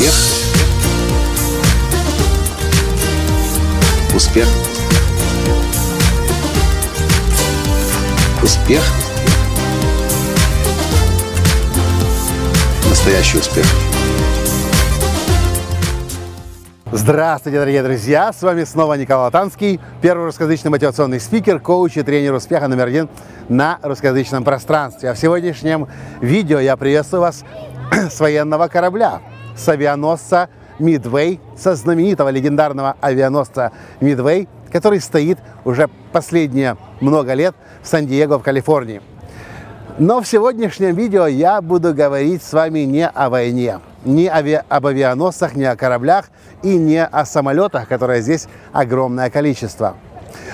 Успех. Успех. Успех. Настоящий успех. Здравствуйте, дорогие друзья! С вами снова Николай Латанский, первый русскоязычный мотивационный спикер, коуч и тренер успеха номер один на русскоязычном пространстве. А в сегодняшнем видео я приветствую вас с военного корабля, с авианосца Midway, со знаменитого легендарного авианосца Midway, который стоит уже последние много лет в Сан-Диего в Калифорнии. Но в сегодняшнем видео я буду говорить с вами не о войне, не ави- об авианосцах, не о кораблях и не о самолетах, которые здесь огромное количество.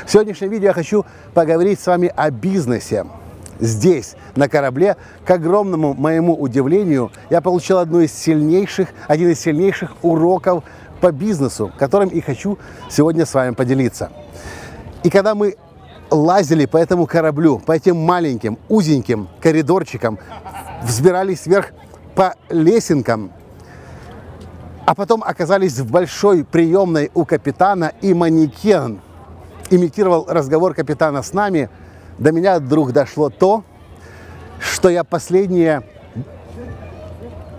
В сегодняшнем видео я хочу поговорить с вами о бизнесе. Здесь, на корабле, к огромному моему удивлению, я получил одну из сильнейших, один из сильнейших уроков по бизнесу, которым и хочу сегодня с вами поделиться. И когда мы лазили по этому кораблю, по этим маленьким, узеньким коридорчикам, взбирались вверх по лесенкам, а потом оказались в большой приемной у капитана, и манекен имитировал разговор капитана с нами, до меня вдруг дошло то, что я последние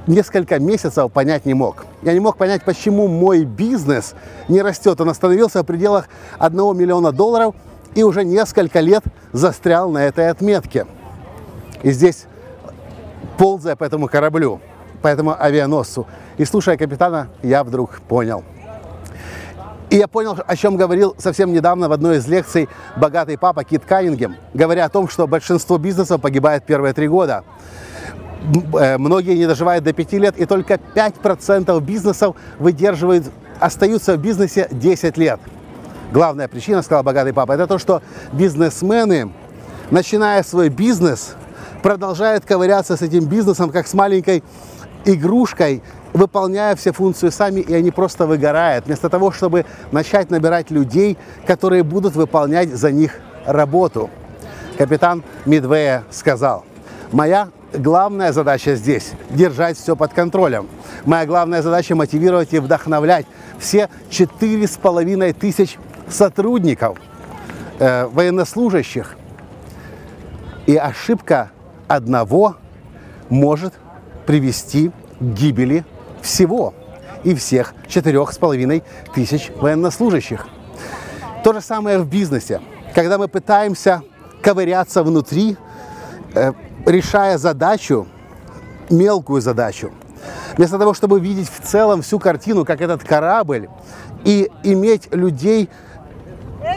несколько месяцев понять не мог. Я не мог понять, почему мой бизнес не растет. Он остановился в пределах 1 миллиона долларов и уже несколько лет застрял на этой отметке. И здесь, ползая по этому кораблю, по этому авианосцу, и слушая капитана, я вдруг понял. И я понял, о чем говорил совсем недавно в одной из лекций богатый папа Кит Каннингем, говоря о том, что большинство бизнесов погибает первые три года. Э, Многие не доживают до 5 лет, и только 5% бизнесов выдерживают, остаются в бизнесе 10 лет. Главная причина, сказал богатый папа, это то, что бизнесмены, начиная свой бизнес, продолжают ковыряться с этим бизнесом, как с маленькой игрушкой, выполняя все функции сами, и они просто выгорают, вместо того, чтобы начать набирать людей, которые будут выполнять за них работу. Капитан Мидвея сказал, моя главная задача здесь – держать все под контролем. Моя главная задача – мотивировать и вдохновлять все четыре с половиной тысяч сотрудников, э, военнослужащих. И ошибка одного может привести к гибели всего и всех четырех с половиной тысяч военнослужащих. То же самое в бизнесе. Когда мы пытаемся ковыряться внутри, э, решая задачу, мелкую задачу, вместо того, чтобы видеть в целом всю картину, как этот корабль, и иметь людей,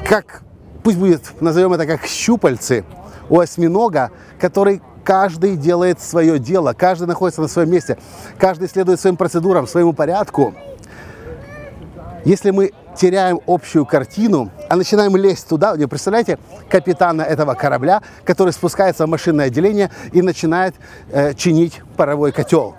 как, пусть будет, назовем это как щупальцы у осьминога, который каждый делает свое дело, каждый находится на своем месте, каждый следует своим процедурам, своему порядку. Если мы теряем общую картину, а начинаем лезть туда, вы представляете, капитана этого корабля, который спускается в машинное отделение и начинает э, чинить паровой котел.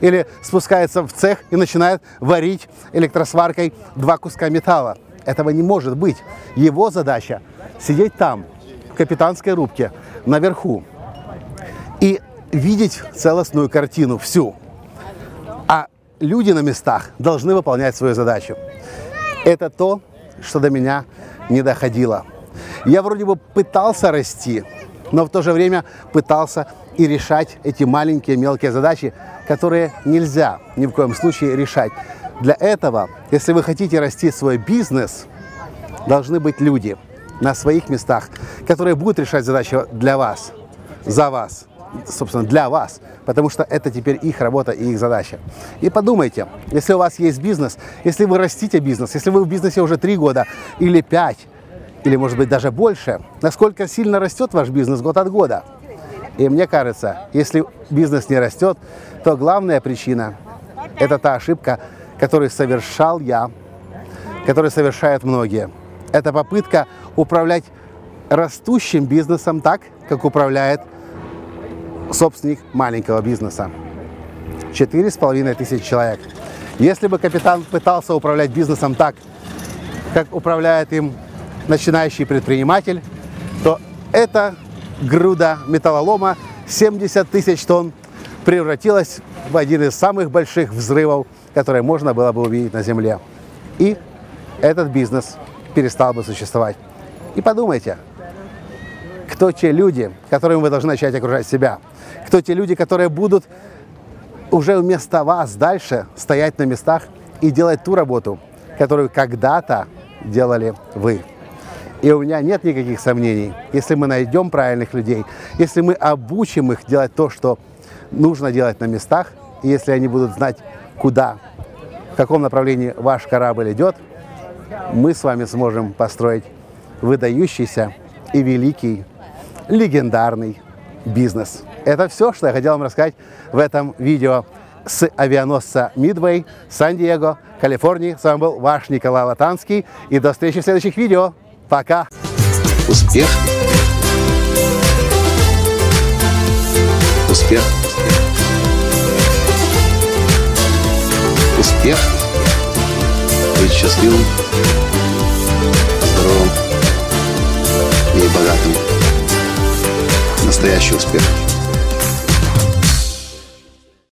Или спускается в цех и начинает варить электросваркой два куска металла. Этого не может быть. Его задача сидеть там, в капитанской рубке, наверху, и видеть целостную картину всю. А люди на местах должны выполнять свою задачу. Это то, что до меня не доходило. Я вроде бы пытался расти, но в то же время пытался и решать эти маленькие мелкие задачи, которые нельзя ни в коем случае решать. Для этого, если вы хотите расти свой бизнес, должны быть люди на своих местах, которые будут решать задачи для вас, за вас, собственно, для вас, потому что это теперь их работа и их задача. И подумайте, если у вас есть бизнес, если вы растите бизнес, если вы в бизнесе уже три года или пять, или, может быть, даже больше, насколько сильно растет ваш бизнес год от года. И мне кажется, если бизнес не растет, то главная причина – это та ошибка, которую совершал я, которую совершают многие. Это попытка управлять растущим бизнесом так, как управляет собственник маленького бизнеса. Четыре с половиной тысяч человек. Если бы капитан пытался управлять бизнесом так, как управляет им начинающий предприниматель, то эта груда металлолома 70 тысяч тонн превратилась в один из самых больших взрывов которые можно было бы увидеть на Земле. И этот бизнес перестал бы существовать. И подумайте, кто те люди, которыми вы должны начать окружать себя? Кто те люди, которые будут уже вместо вас дальше стоять на местах и делать ту работу, которую когда-то делали вы? И у меня нет никаких сомнений, если мы найдем правильных людей, если мы обучим их делать то, что нужно делать на местах, и если они будут знать, куда, в каком направлении ваш корабль идет, мы с вами сможем построить выдающийся и великий, легендарный бизнес. Это все, что я хотел вам рассказать в этом видео с авианосца Midway, Сан-Диего, Калифорнии. С вами был ваш Николай Латанский. И до встречи в следующих видео. Пока! Успех! Успех! Успех! Быть счастливым, здоровым и богатым. Настоящий успех!